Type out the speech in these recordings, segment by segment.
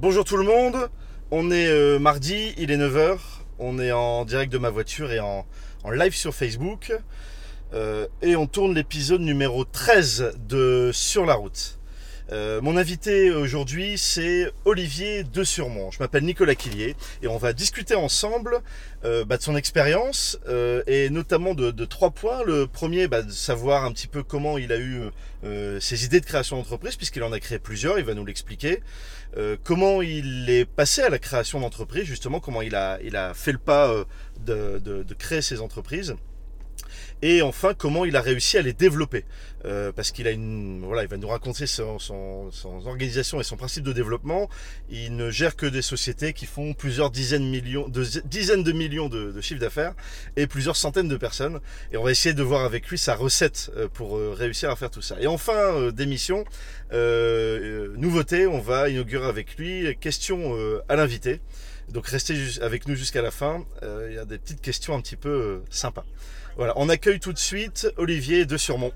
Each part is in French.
Bonjour tout le monde, on est euh, mardi, il est 9h, on est en direct de ma voiture et en, live sur Facebook. Euh, et on tourne l'épisode numéro 13 de Sur la route. Euh, mon invité aujourd'hui, c'est Olivier de Surmont. Je m'appelle Nicolas Quillier et on va discuter ensemble bah, de son expérience et notamment de, trois points. Le premier, bah, de savoir un petit peu comment il a eu ses idées de création d'entreprise, puisqu'il en a créé plusieurs, il va nous l'expliquer. Euh, comment il est passé à la création d'entreprise, justement, comment il a, il a fait le pas euh, de, de, de créer ses entreprises et enfin comment il a réussi à les développer. Euh, parce qu'il a une voilà il va nous raconter son, son, son, organisation et son principe de développement. Il ne gère que des sociétés qui font plusieurs dizaines millions de dizaines de millions de, chiffres d'affaires et plusieurs centaines de personnes. Et on va essayer de voir avec lui sa recette euh, pour euh, réussir à faire tout ça. Et enfin euh, d'émission euh, nouveauté on va inaugurer avec lui. Question à l'invité. Donc restez avec nous jusqu'à la fin. Il y a des petites questions un petit peu sympas voilà, on accueille tout de suite Olivier de Surmont.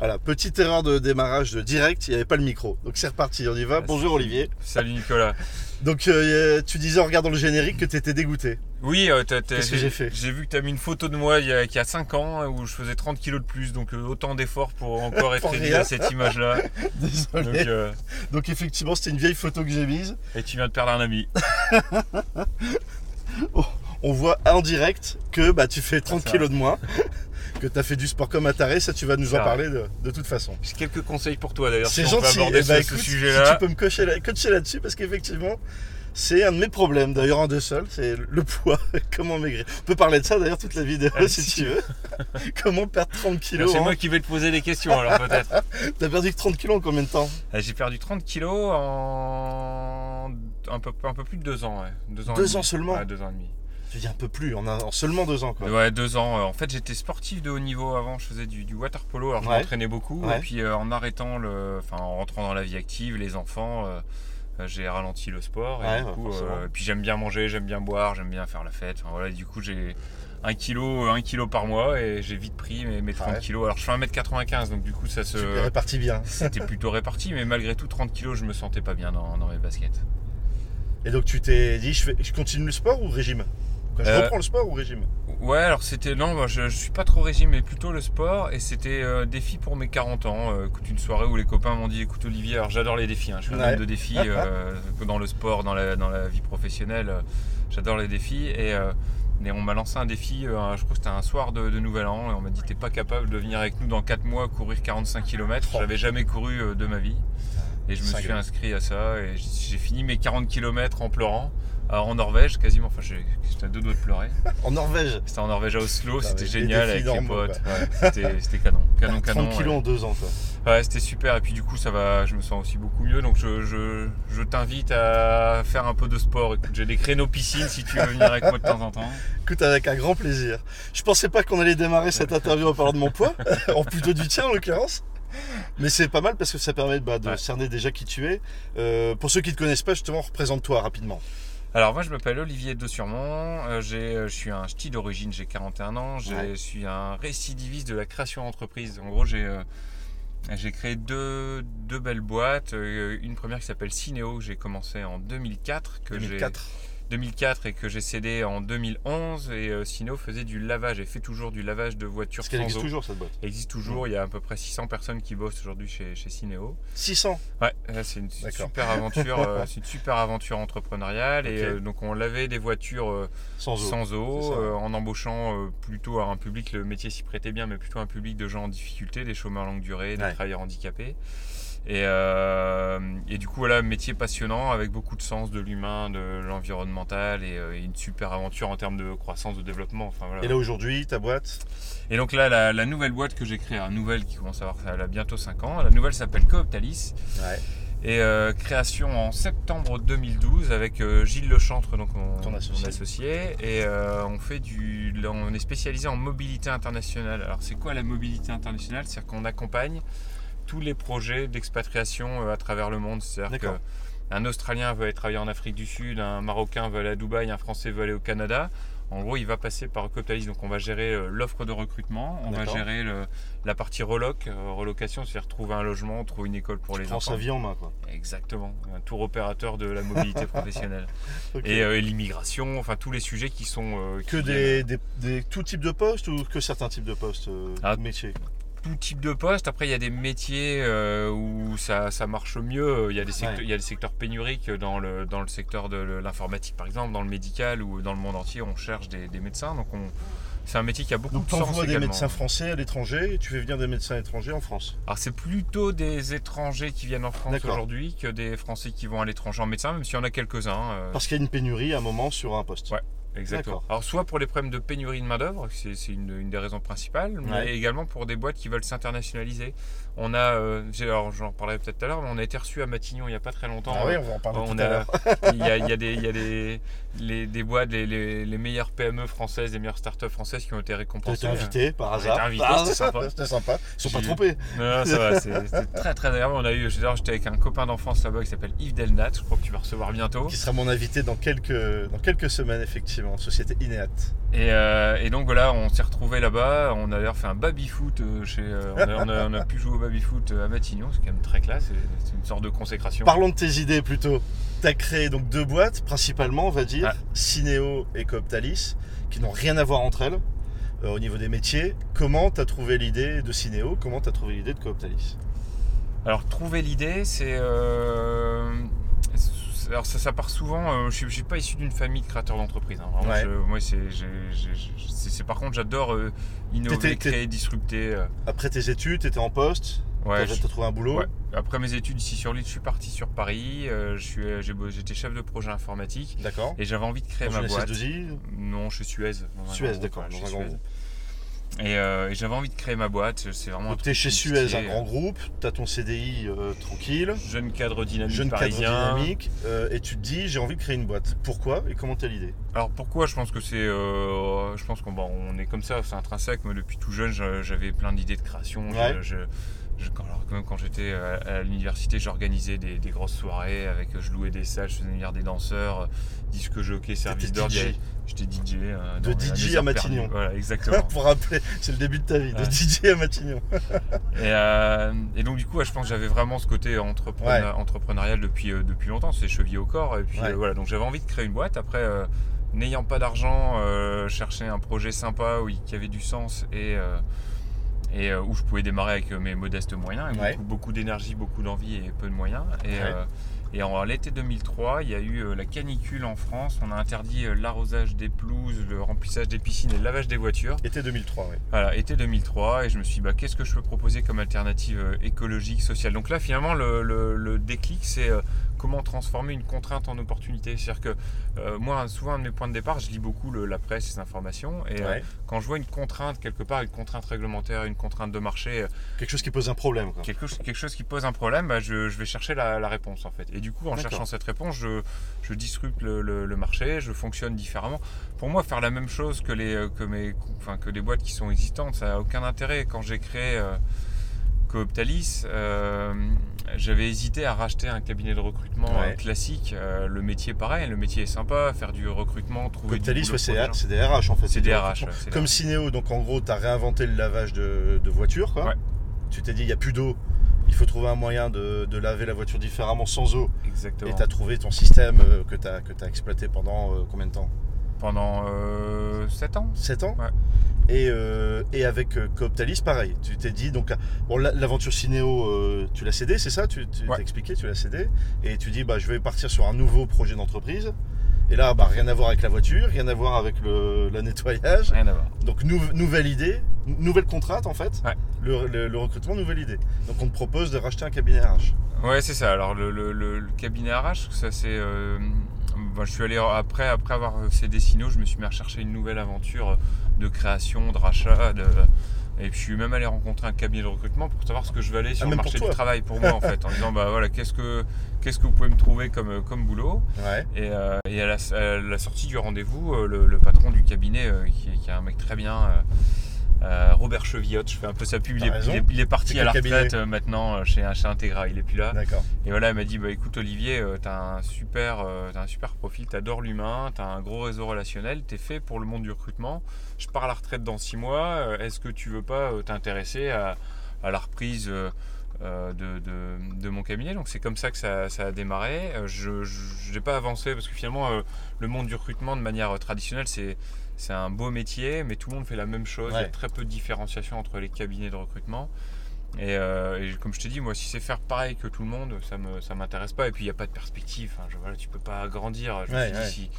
Voilà, petite erreur de démarrage de direct, il n'y avait pas le micro. Donc c'est reparti, on y va. Bonjour Olivier. Salut Nicolas. Donc euh, tu disais en regardant le générique que tu étais dégoûté. Oui, euh, qu'est-ce que j'ai fait J'ai vu que tu as mis une photo de moi il y, a, il y a 5 ans où je faisais 30 kilos de plus, donc euh, autant d'efforts pour encore être à cette image-là. Désolé. Donc, euh... donc, effectivement, c'était une vieille photo que j'ai mise. Et tu viens de perdre un ami. oh, on voit en direct que bah, tu fais 30 kilos de moins. Que tu as fait du sport comme un taré, ça tu vas nous en parler de, de, toute façon. J'ai quelques conseils pour toi d'ailleurs. C'est si gentil. On peut aborder eh ce, écoute, sujet-là. Si tu peux me coacher, là, coacher là-dessus parce qu'effectivement, c'est un de mes problèmes. D'ailleurs, un de seuls, c'est le poids. Comment maigrir. On peut parler de ça d'ailleurs toute la vidéo Ah, si, si. tu veux. Comment perdre 30 kilos C'est en- moi qui vais te poser des questions alors peut-être. T'as perdu que 30 kilos en combien de temps? Euh, J'ai perdu 30 kilos en un peu, un peu plus de 2 ans. Ouais. Deux ans, Deux ans seulement? Deux ans et demi. Je dis un peu plus, en, un- en seulement deux ans quoi. Ouais, deux ans. Euh, En fait, j'étais sportif de haut niveau avant. Je faisais du, du water polo. Alors, je Ouais. m'entraînais beaucoup. Ouais. Et puis, euh, en arrêtant le, enfin, en rentrant dans la vie active, les enfants, euh, j'ai ralenti le sport. Et Ouais, du coup, euh, puis j'aime bien manger, j'aime bien boire, j'aime bien faire la fête. Enfin, voilà. du coup, j'ai un kilo, un kilo par mois et j'ai vite pris mes, mes 30 Ouais. kilos. Alors, je fais 1m95, donc du coup, ça se, réparti bien. c'était plutôt réparti. Mais malgré tout, 30 kilos, je me sentais pas bien dans, dans mes baskets. Et donc tu t'es dit, je, fais, je continue le sport ou régime? Je Euh, reprends le sport ou régime Ouais, alors c'était non, moi, je, je suis pas trop régime, mais plutôt le sport. Et c'était euh, défi pour mes 40 ans. Euh, écoute, une soirée où les copains m'ont dit, écoute Olivier, alors j'adore les défis. hein, je suis un Ouais. homme de défis euh, dans le sport, dans la, dans la vie professionnelle. euh, j'adore les défis et, et on m'a lancé un défi. euh, un- je crois que c'était un soir de, de Nouvel An et on m'a dit, t'es pas capable de venir avec nous dans 4 mois courir 45 km. J'avais jamais couru euh, de ma vie. Et je me suis inscrit à ça et j'ai fini mes 40 km en pleurant. Alors, en Norvège, quasiment, enfin j'étais à deux doigts de pleurer. En Norvège C'était en Norvège à Oslo, Putain, c'était génial avec les potes. Ouais, c'était canon, canon, 30 canon. kilos en deux ans. Ouais, c'était super. Et puis du coup, ça va, je me sens aussi beaucoup mieux. Donc je, je, je t'invite à faire un peu de sport. J'ai des créneaux piscine si tu veux venir avec moi de temps en temps. Écoute, avec un grand plaisir. Je pensais pas qu'on allait démarrer cette interview en parlant de mon poids, en plutôt du tien en l'occurrence. Mais c'est pas mal parce que ça permet bah, de Ouais. cerner déjà qui tu es. Euh, pour ceux qui ne te connaissent pas, justement, représente-toi rapidement. Alors moi, je m'appelle Olivier de Surmont. Euh, j'ai, euh, je suis un ch'ti d'origine. J'ai 41 ans. Je Ouais. suis un récidiviste de la création d'entreprise. En gros, j'ai euh, j'ai créé deux, deux belles boîtes. Euh, Une première qui s'appelle Cinéo, que j'ai commencé en 2004. Que j'ai- 2004. 2004 et que j'ai cédé en 2011 et euh, Sino faisait du lavage et fait toujours du lavage de voitures Parce qu'elle existe eau. toujours cette boîte. Elle existe toujours, il y a à peu près 600 personnes qui bossent aujourd'hui chez, chez Cinéo. 600. Ouais, là, c'est une super aventure, euh, c'est une super aventure entrepreneuriale et euh, donc on lavait des voitures euh, Sans eau. sans eau euh, en embauchant euh, plutôt un public, le métier s'y prêtait bien, mais plutôt un public de gens en difficulté, des chômeurs longue durée, des Ouais. travailleurs handicapés. Et, euh, et du coup, voilà, métier passionnant avec beaucoup de sens de l'humain, de l'environnemental et, euh, et une super aventure en termes de croissance, de développement. Enfin, voilà. Et là aujourd'hui, ta boîte? Et donc là, la, la nouvelle boîte que j'ai créée, la nouvelle qui commence à avoir elle a bientôt 5 ans, la nouvelle s'appelle Cooptalis. Ouais. Et euh, création en septembre 2012 avec euh, Gilles Lechantre, donc mon, Ton associé. mon associé. Et euh, on fait du, on est spécialisé en mobilité internationale. Alors c'est quoi la mobilité internationale? C'est-à-dire qu'on accompagne tous les projets d'expatriation euh, à travers le monde. C'est-à-dire qu'un Australien veut aller travailler en Afrique du Sud, un Marocain veut aller à Dubaï, un Français veut aller au Canada. En gros, il va passer par Coptalis, donc on va gérer euh, l'offre de recrutement, on va gérer le- la partie reloc, euh, relocation, c'est-à-dire trouver un logement, trouver une école pour les Prends enfants. sa vie en main, quoi. Exactement, un tour opérateur de la mobilité professionnelle. Et, euh, et l'immigration, enfin tous les sujets qui sont... euh, que qui des, des, des- tout type de postes ou que certains types de postes, euh, Ah. métiers? Tout type de poste. Après, il y a des métiers euh, où ça, ça marche mieux. Il y, a des secteurs, Ouais. il y a des secteurs pénuriques dans le, dans le secteur de l'informatique, par exemple, dans le médical ou dans le monde entier, on cherche des, des médecins. Donc, on, c'est un métier qui a beaucoup Donc de tu sens envoies des également. médecins français à l'étranger et tu fais venir des médecins étrangers en France. Alors, c'est plutôt des étrangers qui viennent en France aujourd'hui que des Français qui vont à l'étranger en médecin, même s'il y en a quelques-uns. euh, Parce qu'il y a une pénurie à un moment sur un poste. Ouais. Exactement. Alors soit pour les problèmes de pénurie de main-d'œuvre, c'est une, une des raisons principales, mais Ouais. également pour des boîtes qui veulent s'internationaliser. On a, euh, alors j'en parlerai peut-être tout à l'heure, mais on a été reçu à Matignon il n'y a pas très longtemps. Ah oui, on va en parler on tout à a, l'heure. il y a, il y a des, il y a des, les, des boîtes, les, les, les meilleures PME françaises, les meilleures startups françaises qui ont été récompensées. été invité par On a été hasard. invité, Ah, c'était sympa. C'était sympa. Ils sont pas trompés. Non, non, ça va, c'est- c'était très très agréable. On a eu, j'étais avec un copain d'enfance là-bas qui s'appelle Yves Delnat, je crois que tu vas recevoir bientôt. Qui sera mon invité dans quelques, dans quelques semaines, effectivement. Société Ineat. Et, euh, et donc voilà, on s'est retrouvé là-bas. On a d'ailleurs fait un baby-foot euh, chez. euh, on, a, on a- on a pu jouer au baby-foot euh, à Matignon, c'est quand même très classe. C'est une sorte de consécration. Parlons de tes idées plutôt. Tu as créé donc deux boîtes, principalement, on va dire, Ouais. Cinéo et Cooptalis, qui n'ont rien à voir entre elles euh, au niveau des métiers. Comment tu as trouvé l'idée de Cinéo Comment tu as trouvé l'idée de Cooptalis Alors trouver l'idée, c'est. Alors ça, ça part souvent. euh, je ne suis pas issu d'une famille de créateurs d'entreprise. hein. Ouais. moi, c'est, par contre, j'adore euh, innover, créer, disrupter. euh. Après tes études, tu étais en poste, Ouais, tu as trouvé un boulot. Ouais. Après mes études ici sur l'île, je suis parti sur Paris. j'étais chef de projet informatique D'accord. et j'avais envie de créer Dans ma boîte. SS2I Non, je suis Suez. dans un Suez, d'accord, dans un grand groupe. Et, euh, et j'avais envie de créer ma boîte. C'est vraiment un Donc truc tu es chez Suez, un grand groupe, tu as ton CDI euh, tranquille, Jeune cadre dynamique jeune cadre dynamique, euh, et tu te dis j'ai envie de créer une boîte. Pourquoi et comment t'as l'idée? Alors pourquoi? Je pense que c'est, euh, je pense qu'on on est comme ça, c'est intrinsèque. Moi, depuis tout jeune, je- j'avais plein d'idées de création. Ouais. Je, je- quand, alors, même quand j'étais à, à l'université, j'organisais des, des grosses soirées avec, je louais des salles, je faisais venir des danseurs, disque jockey, service d'ordre. J'étais DJ. euh, De DJ à. Matignon. Voilà, exactement. Pour rappeler, c'est le début de ta vie, de. DJ à Matignon. Et, euh, et donc du coup, je pense que j'avais vraiment ce côté entrepreneur- Ouais. entrepreneurial depuis, euh, depuis longtemps, c'est chevillé au corps. Et puis Ouais. euh, voilà, donc j'avais envie de créer une boîte. Après, euh, n'ayant pas d'argent, euh, chercher un projet sympa où, il- qui avait du sens et, euh, et euh, où je pouvais démarrer avec euh, mes modestes moyens, et Ouais. beaucoup, beaucoup d'énergie, beaucoup d'envie et peu de moyens. Et, Ouais. euh, et en l'été 2003, il y a eu la canicule en France. On a interdit l'arrosage des pelouses, le remplissage des piscines et le lavage des voitures. Été 2003, oui. Voilà, été 2003, et je me suis dit, bah, qu'est-ce que je peux proposer comme alternative écologique, sociale? Donc là, finalement, le, le- le déclic, c'est comment transformer une contrainte en opportunité. C'est-à-dire que euh, moi, souvent, un de mes points de départ, je lis beaucoup le- la presse, les informations, et euh, quand je vois une contrainte quelque part, une contrainte réglementaire, une contrainte de marché, euh, Quelque chose qui pose un problème. Quoi. quelque, chose- quelque chose qui pose un problème, bah, je, je vais chercher la, la réponse en fait. Et du coup, en cherchant cette réponse, je, je disrupte le, le- le marché, je fonctionne différemment. Pour moi, faire la même chose que, les, que, mes, enfin, que des boîtes qui sont existantes, ça n'a aucun intérêt. Quand j'ai créé euh, Cooptalis, euh, j'avais hésité à racheter un cabinet de recrutement Ouais. euh, classique. Euh, le métier, pareil, le métier est sympa, faire du recrutement, trouver du Cooptalis, pour c'est des RH en fait. C'est des du RH, ouais, Comme RH. Cinéo, donc en gros, tu as réinventé le lavage de, de voiture. Quoi. Tu t'es dit il n'y a plus d'eau, il faut trouver un moyen de, de laver la voiture différemment sans eau. Exactement. Et tu as trouvé ton système que tu as, exploité pendant combien de temps? Pendant 7 ans 7 ans Ouais. et, euh, et avec euh, Cooptalis, pareil. Tu t'es dit, donc, bon, la- l'aventure Cinéo, euh, tu l'as cédé, c'est ça? Tu tu Ouais. t'as expliqué, tu l'as cédé. Et tu dis, bah, je vais partir sur un nouveau projet d'entreprise. Et là, bah, rien à voir avec la voiture, rien à voir avec le, le nettoyage. Rien à voir. Donc nou- nouvelle idée, nouvelle contrainte en fait. Ouais. Le, le- le recrutement, nouvelle idée. Donc on te propose de racheter un cabinet RH. Ouais, c'est ça. Alors le, cabinet RH, ça c'est. euh, ben, je suis allé après, après avoir cédé Sino, je me suis mis à rechercher une nouvelle aventure de création, de rachat. de- et puis je suis même allé rencontrer un cabinet de recrutement pour savoir ce que je valais sur Ah, le même pour marché du travail pour moi en fait, en disant bah voilà qu'est-ce que qu'est-ce que vous pouvez me trouver comme comme boulot? Ouais. Et, euh, et à, la, à la sortie du rendez-vous, euh, le, le patron du cabinet, euh, qui, est- qui est un mec très bien, euh, euh, Robert Chevillotte, je fais un peu sa pub, il est, il est- il est parti à la retraite euh, maintenant euh, chez, chez Integra, il est plus là. Et voilà, elle m'a dit bah écoute Olivier, euh, t'as un super, t'as un super profil, t'adores l'humain, t'as un gros réseau relationnel, t'es fait pour le monde du recrutement. Je pars à la retraite dans six mois. Est-ce que tu veux pas t'intéresser à, à la reprise de, de- de mon cabinet? Donc c'est comme ça que ça, ça a démarré. Je n'ai pas avancé parce que finalement le monde du recrutement de manière traditionnelle c'est c'est un beau métier, mais tout le monde fait la même chose. Il y a très peu de différenciation entre les cabinets de recrutement. Et, euh, et comme je te dis, moi, si c'est faire pareil que tout le monde, ça me ça m'intéresse pas. Et puis il n'y a pas de perspective. Je, voilà, tu peux pas grandir. Je me Ouais, suis ouais. dit, si,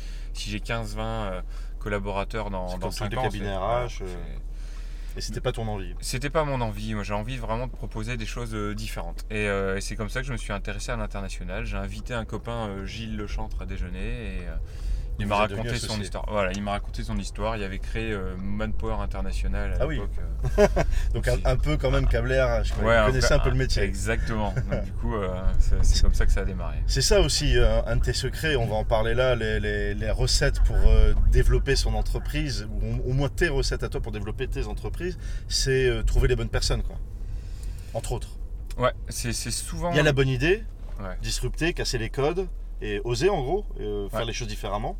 si j'ai 15-20 euh, collaborateurs dans, dans comme tous 5 les ans, cabinets c'est- RH, euh, Et c'était pas ton envie. c'était pas mon envie. Moi, j'ai envie vraiment de proposer des choses différentes. Et, euh, et c'est comme ça que je me suis intéressé à l'international. J'ai invité un copain, Gilles Lechantre, à déjeuner. Et il m'a raconté son histoire. Voilà, il m'a raconté son histoire. Il avait créé euh, Manpower International à Ah oui. l'époque. euh, Donc un, un peu quand même RH. quoi. Ouais, Vous connaissez un peu le métier. Exactement. Donc, du coup, euh, c'est comme ça que ça a démarré. C'est ça aussi euh, un de tes secrets, on va en parler là, les, les- les recettes pour développer son entreprise, ou au- moins tes recettes à toi pour développer tes entreprises, c'est trouver les bonnes personnes, quoi. Entre autres. Ouais, c'est c'est souvent. Il y a la bonne idée, Ouais. disrupter, casser les codes, et oser en gros, euh, faire Ouais. les choses différemment.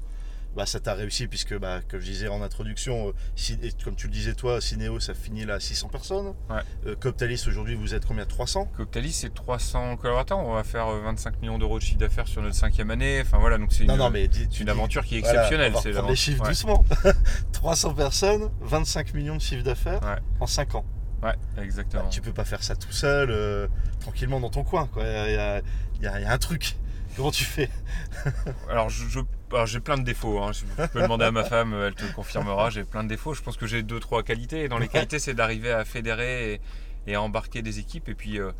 Bah, ça t'a réussi puisque, bah, comme je disais en introduction, euh, si- et comme tu le disais toi, Cinéo, ça finit là à 600 personnes. Ouais. Euh, Coptalis, aujourd'hui, vous êtes combien? 300 Coctalis, c'est 300 collaborateurs. On va faire euh, 25 millions d'euros de chiffre d'affaires sur notre cinquième année. Enfin voilà, donc c'est une, non, mais dis- c'est tu une dis- aventure qui est Voilà, exceptionnelle. on va les chiffres ouais. doucement. 300 personnes, 25 millions de chiffre d'affaires Ouais. en 5 ans. Ouais, exactement. Bah, tu peux pas faire ça tout seul, euh, tranquillement dans ton coin. y y il y a un truc. Comment tu fais Alors, je, je- j'ai plein de défauts. hein. Je peux demander à ma femme, elle te le confirmera. J'ai plein de défauts. Je pense que j'ai deux, trois qualités. Et dans les qualités, c'est d'arriver à fédérer et, et à embarquer des équipes. Et puis, euh,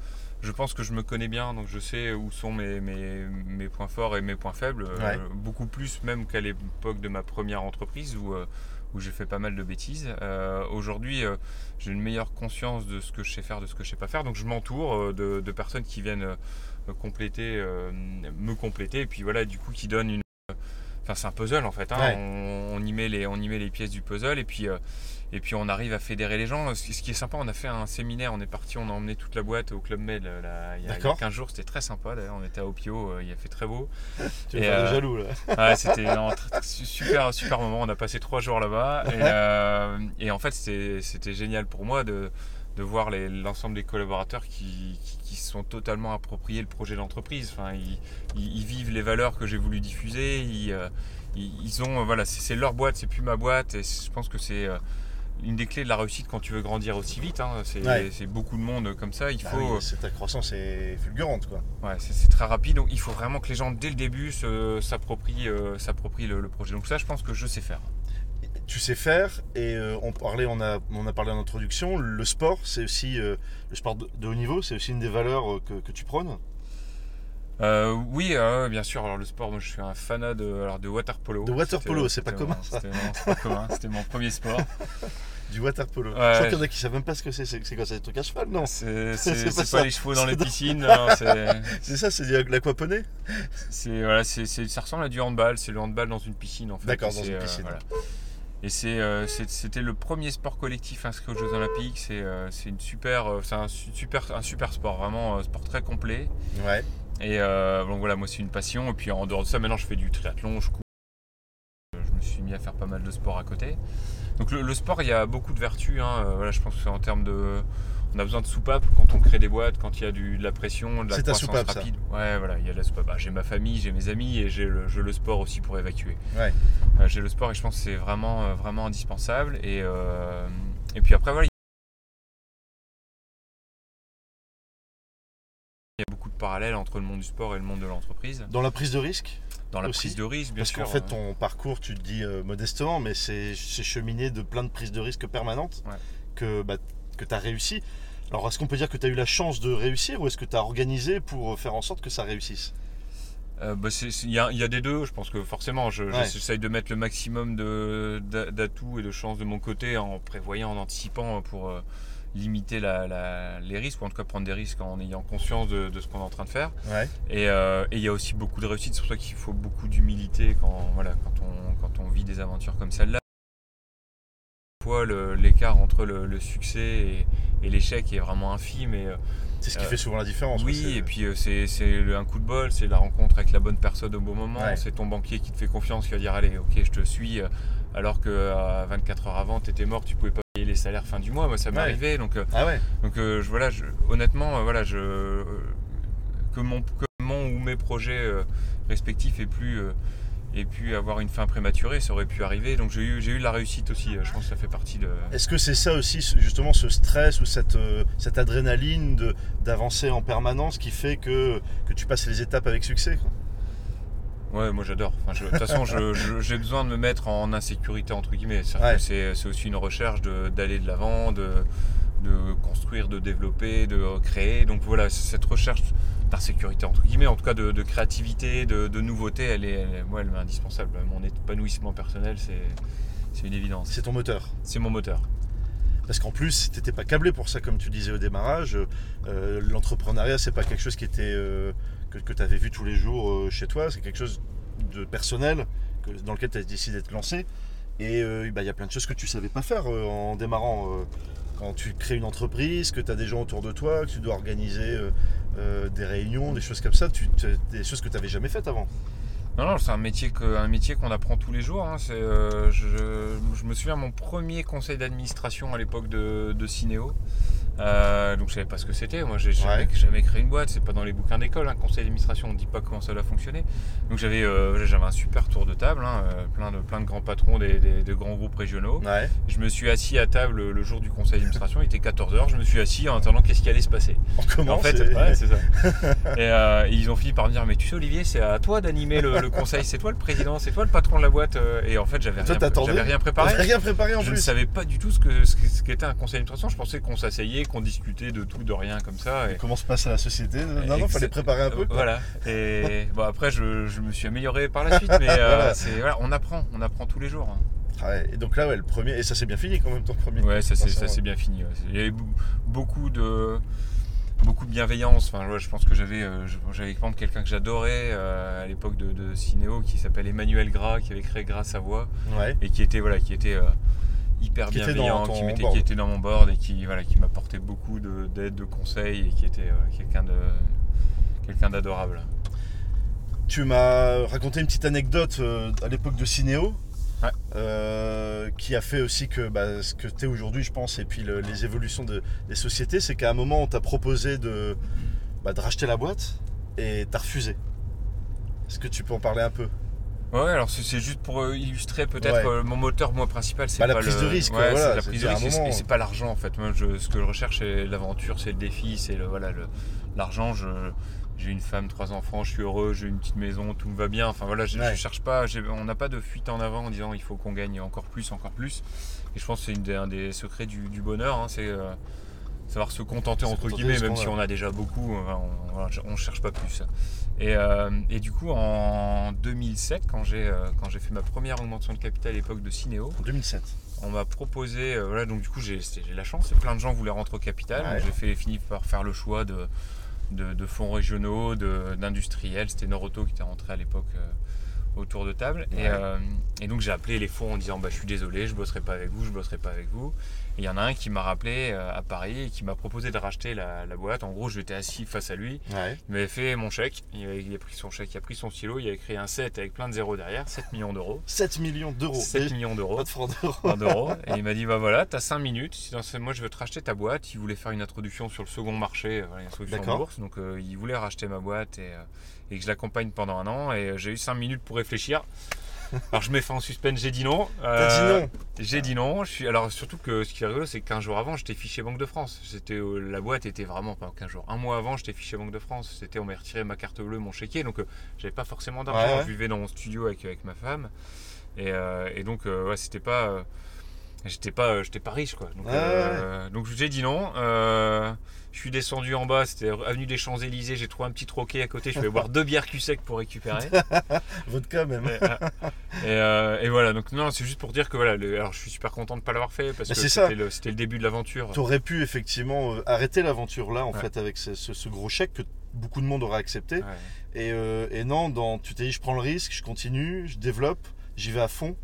je pense que je me connais bien, donc je sais où sont mes, mes, mes points forts et mes points faibles. euh, beaucoup plus même qu'à l'époque de ma première entreprise où, euh, où j'ai fait pas mal de bêtises. Euh, Aujourd'hui, euh, j'ai une meilleure conscience de ce que je sais faire, de ce que je sais pas faire. Donc, je m'entoure euh, de, de personnes qui viennent me compléter, me compléter. Et puis voilà, du coup, qui donnent une Enfin, c'est un puzzle en fait. hein. Ouais. On, on y met les, on y met les pièces du puzzle et puis, euh, et puis on arrive à fédérer les gens. Ce, qui est sympa, on a fait un séminaire. On est parti, on a emmené toute la boîte au Club Med là, il, y a, il y a D'accord. 15 jours. C'était très sympa d'ailleurs. On était à Opio, euh, il a fait très beau. Tu faire euh, jaloux là. Ouais, c'était un super, super moment. On a passé trois jours là-bas. Et, euh, et en fait, c'était génial pour moi de, de voir l'ensemble des collaborateurs qui, qui, sont totalement appropriés le projet d'entreprise. Enfin, ils, ils- ils vivent les valeurs que j'ai voulu diffuser. Ils, ils, ils ont, euh, voilà, c'est leur boîte, c'est plus ma boîte. Et je pense que c'est euh, une des clés de la réussite quand tu veux grandir aussi vite. hein. C'est Ouais. beaucoup de monde comme ça. Il Ah faut, oui, c'est- ta croissance est fulgurante quoi. Ouais, c'est très rapide, donc il faut vraiment que les gens dès le début s'approprient euh, s'approprient le, le projet. Donc ça, je pense que je sais faire. Tu sais faire et euh, on parlait, on a, on a parlé en introduction. Le sport, c'est aussi euh, le sport de, haut niveau, c'est aussi une des valeurs euh, que, que tu prônes. Euh, oui, euh, bien sûr. Alors le sport, moi, je suis un fanat de, alors, de water polo. De water polo, c'est pas commun, ça. C'était mon premier sport. Du water polo. Ouais, je crois qu'il y en a qui savent même pas ce que c'est. C'est quoi C'est des trucs à cheval Non. C'est pas les chevaux dans les piscines. c'est- ça, c'est l'aquaponie c'est voilà, c'est c'est- ça ressemble à du handball. C'est le handball dans une piscine en fait. D'accord, dans une euh, piscine. voilà. Et euh, c'était le premier sport collectif inscrit aux Jeux Olympiques. C'est, euh, une super, euh, c'est un su- super, un super sport, vraiment un sport très complet. Ouais. Et euh, donc voilà, moi c'est une passion. Et puis en dehors de ça, maintenant je fais du triathlon, je cours. Je me suis mis à faire pas mal de sport à côté. Donc le, le sport, il y a beaucoup de vertus. hein. Euh, Voilà, je pense que c'est en termes de. On a besoin de soupape quand on crée des boîtes, quand il y a du, de la pression, de la croissance soupape, ça. rapide. Ouais, voilà, il y a de la soupape. Bah, j'ai ma famille, j'ai mes amis et j'ai le, le sport aussi pour évacuer. Ouais. Euh, j'ai le sport et je pense que c'est vraiment, euh, vraiment indispensable. Et, euh, et puis après, voilà, il y a beaucoup de parallèles entre le monde du sport et le monde de l'entreprise. Dans la prise de risque Dans la Aussi. prise de risque, bien Parce sûr. qu'en fait, euh, ton parcours, tu te dis euh, modestement, mais c'est cheminé de plein de prises de risques permanentes Ouais. que, bah, que tu as réussi. Alors, est-ce qu'on peut dire que tu as eu la chance de réussir ou est-ce que tu as organisé pour faire en sorte que ça réussisse? Euh, bah, Il y, a- il y a des deux, je pense que forcément, je- Ouais. j'essaye de mettre le maximum d'atouts et de chances de mon côté en prévoyant, en anticipant pour euh, limiter la- la- les risques, ou en tout cas prendre des risques en ayant conscience de, de ce qu'on est en train de faire. Ouais. Et euh, et il y a aussi beaucoup de réussite, c'est pour ça qu'il faut beaucoup d'humilité quand, voilà, quand, on, quand on vit des aventures comme celle-là. Parfois, le- l'écart entre le, le succès et, et l'échec est vraiment infime. Et, euh, C'est ce qui Euh, fait souvent la différence. oui, et puis euh, c'est un coup de bol, c'est la rencontre avec la bonne personne au bon moment, Ouais. c'est ton banquier qui te fait confiance, qui va dire allez, ok, je te suis, alors que à 24 heures avant, tu étais mort, tu pouvais pas payer les salaires fin du mois, moi ça m'est Ouais. arrivé, donc, euh, Ah ouais. donc euh, je, voilà, je- honnêtement, euh, voilà, je, que, mon, que mon ou mes projets respectifs aient pu, euh, aient pu avoir une fin prématurée, ça aurait pu arriver, donc j'ai eu, j'ai eu de la réussite aussi, je pense que ça fait partie de... Est-ce que c'est ça aussi, justement, ce stress ou cette, cette adrénaline d'avancer en permanence qui fait que, que tu passes les étapes avec succès quoi? Ouais, moi j'adore. Enfin, je- de toute façon, je- je- j'ai besoin de me mettre en insécurité, entre guillemets. C'est-à-dire Ouais. que C'est c'est aussi une recherche de- d'aller de l'avant, de, de construire, de développer, de créer. Donc voilà, c'est cette recherche d'insécurité, entre guillemets, en tout cas de, de créativité, de, de nouveauté, elle est, elle est- moi, elle m'est indispensable. Mon épanouissement personnel, c'est c'est une évidence. C'est ton moteur. C'est mon moteur. Parce qu'en plus, tu n'étais pas câblé pour ça, comme tu disais au démarrage. Euh, L'entrepreneuriat, c'est pas quelque chose qui était, euh, que, tu avais vu tous les jours euh, chez toi. C'est quelque chose de personnel que- dans lequel tu as décidé de te lancer. Et euh, bah, il y a plein de choses que tu savais pas faire euh, en démarrant. quand tu crées une entreprise, que tu as des gens autour de toi, que tu dois organiser des réunions, des choses comme ça, des choses que tu n'avais jamais faites avant. Non, non, c'est un métier qu'on apprend tous les jours. hein. Je, me souviens mon premier conseil d'administration à l'époque de, de Cinéo. Euh, donc je savais pas ce que c'était. Moi, j'ai jamais, Ouais. jamais créé une boîte. C'est pas dans les bouquins d'école. Un conseil d'administration, on ne dit pas comment ça doit fonctionner. Donc j'avais, euh, j'avais un super tour de table, hein, euh, plein de, plein de grands patrons des, des- de grands groupes régionaux. Ouais. Je me suis assis à table le jour du conseil d'administration. Il était 14h. Je me suis assis en attendant qu'est-ce qui allait se passer. On. En fait, ouais, c'est ça. et euh, ils ont fini par me dire Mais tu sais, Olivier, c'est à toi d'animer le, le conseil, c'est toi le président, c'est toi le patron de la boîte. Et en fait, j'avais rien, rien préparé. rien préparé en Je ne savais pas du tout que- ce qu'était un conseil d'administration. Je pensais qu'on s'asseyait, qu'on discutait de tout, de rien comme ça. Et, Comment se passe à la société? Non, non, fallait préparer un peu. quoi. Voilà. Et bon, après, je, je me suis amélioré par la suite, mais euh, Voilà. on apprend, on apprend tous les jours. hein. Ah ouais, Et donc là, ouais, le premier, et ça s'est bien fini quand même ton premier. Ouais, ça c'est bien fini. ouais. Il y avait beaucoup de beaucoup de bienveillance. Enfin, ouais, je pense que j'avais euh, j'avais exemple quelqu'un que j'adorais euh, à l'époque de, de Cinéo qui s'appelle Emmanuel Gras, qui avait créé Gras Savoie Ouais. et qui était voilà, qui était euh, hyper Qui était bienveillant, qui, était dans mon board et qui voilà, qui m'apportait beaucoup de- d'aide, de, conseils et qui était euh, quelqu'un de quelqu'un d'adorable. Tu m'as raconté une petite anecdote euh, à l'époque de Cinéo. Ouais. euh, qui a fait aussi que bah, ce que tu es aujourd'hui, je pense, et puis le- les évolutions de- des sociétés, c'est qu'à un moment, on t'a proposé de, bah, de racheter la boîte et t'as refusé. Est-ce que tu peux en parler un peu? Ouais, alors c'est juste pour euh, illustrer peut-être Ouais. euh, mon moteur moi principal, c'est Bah, la pas prise le- de risque, Ouais, voilà, la prise de risque moment- c'est pas l'argent en fait. Moi, je, ce que je recherche, c'est l'aventure, c'est le défi, c'est le voilà le l'argent. Je j'ai une femme, trois enfants, je suis heureux, j'ai une petite maison, tout me va bien. Enfin voilà, je, je cherche pas, j'ai- on n'a pas de fuite en avant en disant il faut qu'on gagne encore plus, encore plus. Et je pense que c'est un des secrets du, du bonheur, hein, c'est euh, savoir se contenter Se entre contenter guillemets, même si on a déjà beaucoup, on, on cherche pas plus. Et, euh, et du coup, en 2007, quand j'ai euh, quand j'ai fait ma première augmentation de capital à l'époque de Cinéo, En 2007. on m'a proposé, euh, voilà, donc du coup j'ai la chance, plein de gens voulaient rentrer au capital, Ouais. donc j'ai fait fini par faire le choix de, de, de fonds régionaux, d'industriels, c'était Noroto qui était rentré à l'époque euh, autour de table, Ouais. et, euh, et donc j'ai appelé les fonds en disant bah, je suis désolé, je bosserai pas avec vous, je bosserai pas avec vous, et il y en a un qui m'a rappelé euh, à Paris et qui m'a proposé de racheter la, la boîte, en gros j'étais assis face à lui, Ouais. il m'avait fait mon chèque, il, avait- il a pris son chèque, il a pris son stylo, il a écrit un 7 avec plein de zéros derrière, 7 millions d'euros. 7 millions d'euros. 7 Et- millions d'euros. Pas de francs d'euros. Et il m'a dit bah voilà, t'as 5 minutes. Moi, je veux te racheter ta boîte. Il voulait faire une introduction sur le second marché, euh, voilà, une introduction en bourse. Donc, euh, il voulait racheter ma boîte et, et que je l'accompagne pendant un an. Et j'ai eu 5 minutes pour réfléchir. Alors je mets fin en suspense, j'ai dit non. Dit Euh, non J'ai dit non. Je suis... Alors surtout que ce qui est rigolo, c'est que 15 jours avant, j'étais fiché Banque de France. C'était la boîte était vraiment pas 15 jours. Un mois avant, j'étais fiché Banque de France. C'était on m'a retiré ma carte bleue, mon chéquier, donc euh, j'avais pas forcément d'argent. Ouais. Je vivais dans mon studio avec, avec ma femme, et, euh, et donc ouais, c'était pas. J'étais pas, euh, j'étais pas riche quoi. Donc, Ouais, euh, donc j'ai dit non. Euh, je suis descendu en bas, c'était avenue des Champs Élysées. J'ai trouvé un petit troquet à côté. Je vais boire deux bières cul sec pour récupérer. Vodka même. Et, euh, et, euh, et voilà, donc non, c'est juste pour dire que voilà, le- alors je suis super content de ne pas l'avoir fait parce que c'était le, début de l'aventure. T'aurais pu effectivement arrêter l'aventure là en Ouais. fait avec ce, ce- ce gros chèque que beaucoup de monde aura accepté. Ouais. Et, et non, dans, tu t'es dit je prends le risque, je continue, je développe, j'y vais à fond.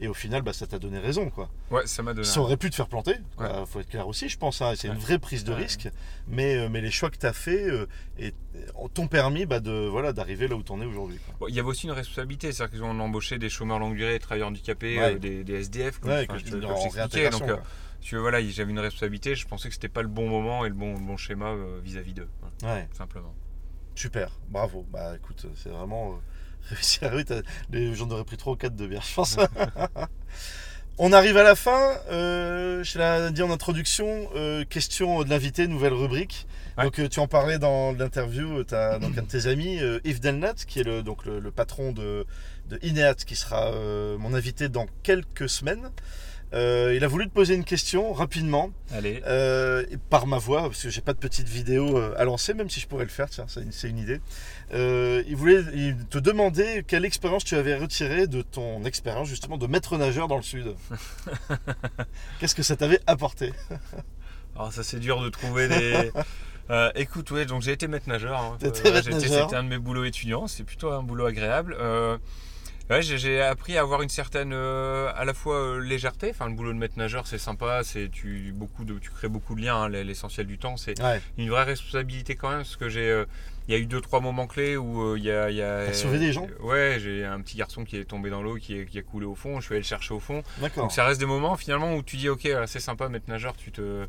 Et au final, bah, ça t'a donné raison. quoi. Ouais, ça m'a donné. Ça aurait pu te faire planter, Ouais. il faut être clair aussi, je pense. hein, C'est une vraie prise de Ouais. risque. Mais, euh, mais les choix que tu as faits euh, et- euh, t'ont permis bah, de, voilà, d'arriver là où tu en es aujourd'hui. Bon, il y avait aussi une responsabilité, c'est-à-dire qu'ils ont embauché des chômeurs longue durée, des travailleurs handicapés, euh, des, des SDF, comme, que je comme je t'expliquais. réintégration, Donc, tu veux, voilà, j'avais une responsabilité, je pensais que c'était pas le bon moment et le bon, le bon schéma vis-à-vis d'eux, tout simplement. super, bravo. Bah écoute, c'est vraiment euh, réussi à t'as- les J'en aurais pris 3 ou 4 de bière, je pense. On arrive à la fin. Euh, je l'ai dit en introduction, euh, question de l'invité, nouvelle rubrique. Ouais. Donc euh, tu en parlais dans l'interview, tu as donc un de tes amis, Yves Delnat, qui est le, donc le, le patron de, de Ineat, qui sera mon invité dans quelques semaines. Euh, il a voulu te poser une question rapidement, Allez, euh, par ma voix, parce que j'ai pas de petite vidéo euh, à lancer, même si je pourrais le faire, tiens, c'est une, idée. Euh, il voulait il te demander quelle expérience tu avais retirée de ton expérience justement de maître nageur dans le sud. Qu'est-ce que ça t'avait apporté? Alors ça c'est dur de trouver des... Euh, écoute, ouais, donc j'ai été maître nageur. hein. Nageur. C'était un de mes boulots étudiants, c'est plutôt un boulot agréable. Euh, ouais, j'ai, appris à avoir une certaine, euh, à la fois euh, légèreté. Enfin, le boulot de maître nageur, c'est sympa, c'est tu beaucoup de, tu crées beaucoup de liens. hein, l'essentiel du temps, c'est Ouais, une vraie responsabilité quand même, parce que j'ai, euh, il y a eu deux trois moments clés où il y a, il y a- sauvé des gens? Ouais, j'ai un petit garçon qui est tombé dans l'eau, qui, a coulé au fond. Je suis allé le chercher au fond. Donc ça reste des moments finalement où tu dis ok c'est sympa maître nageur tu te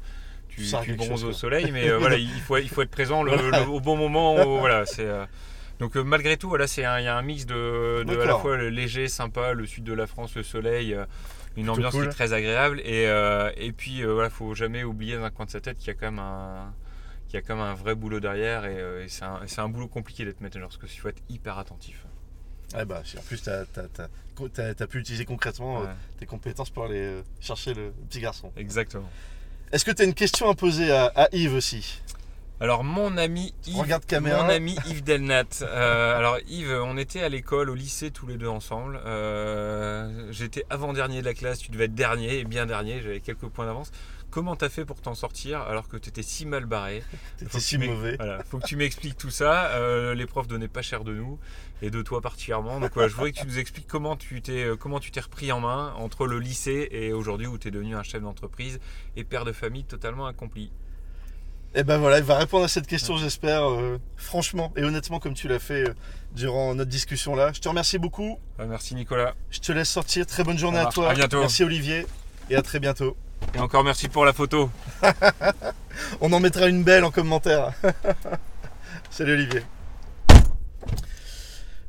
tu, bronzes chose, au soleil mais voilà il faut il faut être présent le- Voilà. le- au bon moment où- voilà c'est donc euh, malgré tout voilà c'est un- il y a un mix de, de à la fois le léger sympa le sud de la France le soleil euh, une ambiance cool. qui est très agréable. Et, euh, et puis euh, voilà faut jamais oublier dans un coin de sa tête qu'il y a quand même un qu'il y a quand même un vrai boulot derrière. Et, euh, et c'est un, c'est un boulot compliqué d'être maître nageur parce qu'il faut être hyper attentif. Ouais, bah, en plus, tu as, pu utiliser concrètement Ouais, tes compétences pour aller chercher le petit garçon. exactement. Est-ce que tu as une question à poser à, à Yves aussi? Alors mon ami Yves, Regarde caméra. mon ami Yves Delnat. Euh, alors Yves, on était à l'école, au lycée tous les deux ensemble. Euh, J'étais avant dernier de la classe, tu devais être dernier et bien dernier. J'avais quelques points d'avance. Comment t'as fait pour t'en sortir alors que t'étais si mal barré T'étais si mauvais. Voilà, faut que tu m'expliques tout ça. Euh, les profs donnaient pas cher de nous et de toi particulièrement. Donc voilà, je voudrais que tu nous expliques comment tu t'es comment tu t'es repris en main entre le lycée et aujourd'hui où tu es devenu un chef d'entreprise et père de famille totalement accompli. Et ben voilà, il va répondre à cette question, j'espère, euh, franchement et honnêtement, comme tu l'as fait euh, durant notre discussion là. Je te remercie beaucoup. Euh, merci Nicolas. Je te laisse sortir. Très bonne journée à toi. À bientôt. Merci Olivier. Et à très bientôt. Et encore merci pour la photo. On en mettra une belle en commentaire. Salut Olivier.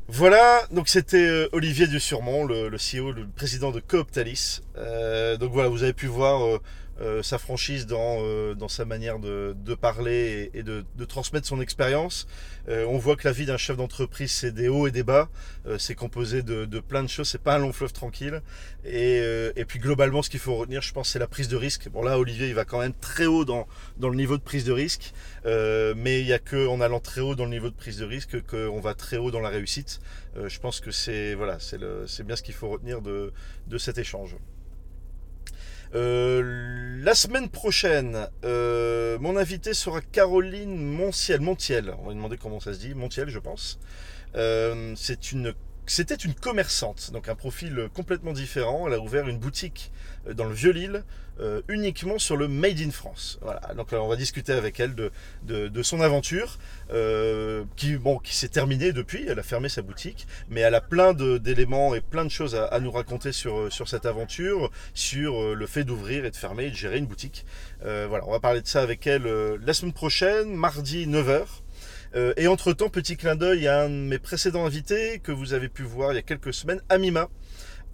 Voilà, donc c'était Olivier Dusurmont, le, le CEO, le président de Cooptalis. Euh, donc voilà, vous avez pu voir euh, sa franchise dans, euh, dans sa manière de, parler et, de, transmettre son expérience. Euh, on voit que la vie d'un chef d'entreprise, c'est des hauts et des bas. Euh, c'est composé de, de plein de choses. C'est pas un long fleuve tranquille. Et, et puis globalement, ce qu'il faut retenir, je pense, c'est la prise de risque. Bon là, Olivier, il va quand même très haut dans, dans le niveau de prise de risque. Mais il n'y a que en allant très haut dans le niveau de prise de risque qu'on va très haut dans la réussite. Je pense que c'est voilà, c'est bien ce qu'il faut retenir de, de cet échange. Euh, la semaine prochaine, euh, mon invité sera Caroline Montiel. Montiel, on va lui demander comment ça se dit. Montiel, je pense. Euh, c'est une, c'était une commerçante, donc un profil complètement différent. Elle a ouvert une boutique euh, dans le Vieux-Lille, euh, uniquement sur le Made in France. Voilà. Donc on va discuter avec elle de, son aventure, euh, qui, s'est terminée depuis. Elle a fermé sa boutique, mais elle a plein d'éléments et plein de choses à, nous raconter sur, cette aventure, sur euh, le fait d'ouvrir et de fermer et de gérer une boutique. Euh, voilà, on va parler de ça avec elle euh, la semaine prochaine, mardi 9h. Euh, et entre-temps, petit clin d'œil à un de mes précédents invités que vous avez pu voir il y a quelques semaines, Amima.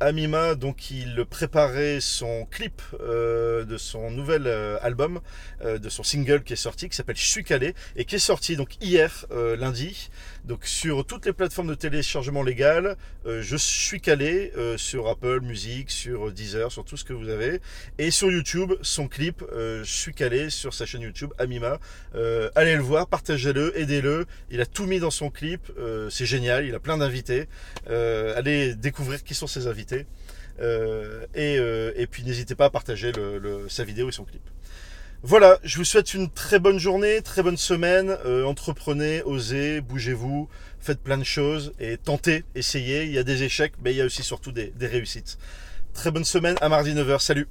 Amima, donc il préparait son clip euh, de son nouvel euh, album, euh, de son single qui est sorti, qui s'appelle calé, et qui est sorti donc hier, lundi, donc sur toutes les plateformes de téléchargement légal, je suis calé sur Apple Music, sur Deezer, sur tout ce que vous avez, et sur YouTube, son clip, je suis calé sur sa chaîne YouTube Amima. Allez le voir, partagez-le, aidez-le. Il a tout mis dans son clip, c'est génial, il a plein d'invités. Allez découvrir qui sont ses invités. Euh, et, euh, et puis n'hésitez pas à partager le- le- sa vidéo et son clip. Voilà, je vous souhaite une très bonne journée, très bonne semaine. Euh, entreprenez, osez, bougez-vous, faites plein de choses et tentez, essayez. Il y a des échecs, mais il y a aussi surtout des, des réussites. Très bonne semaine, à mardi 9h. Salut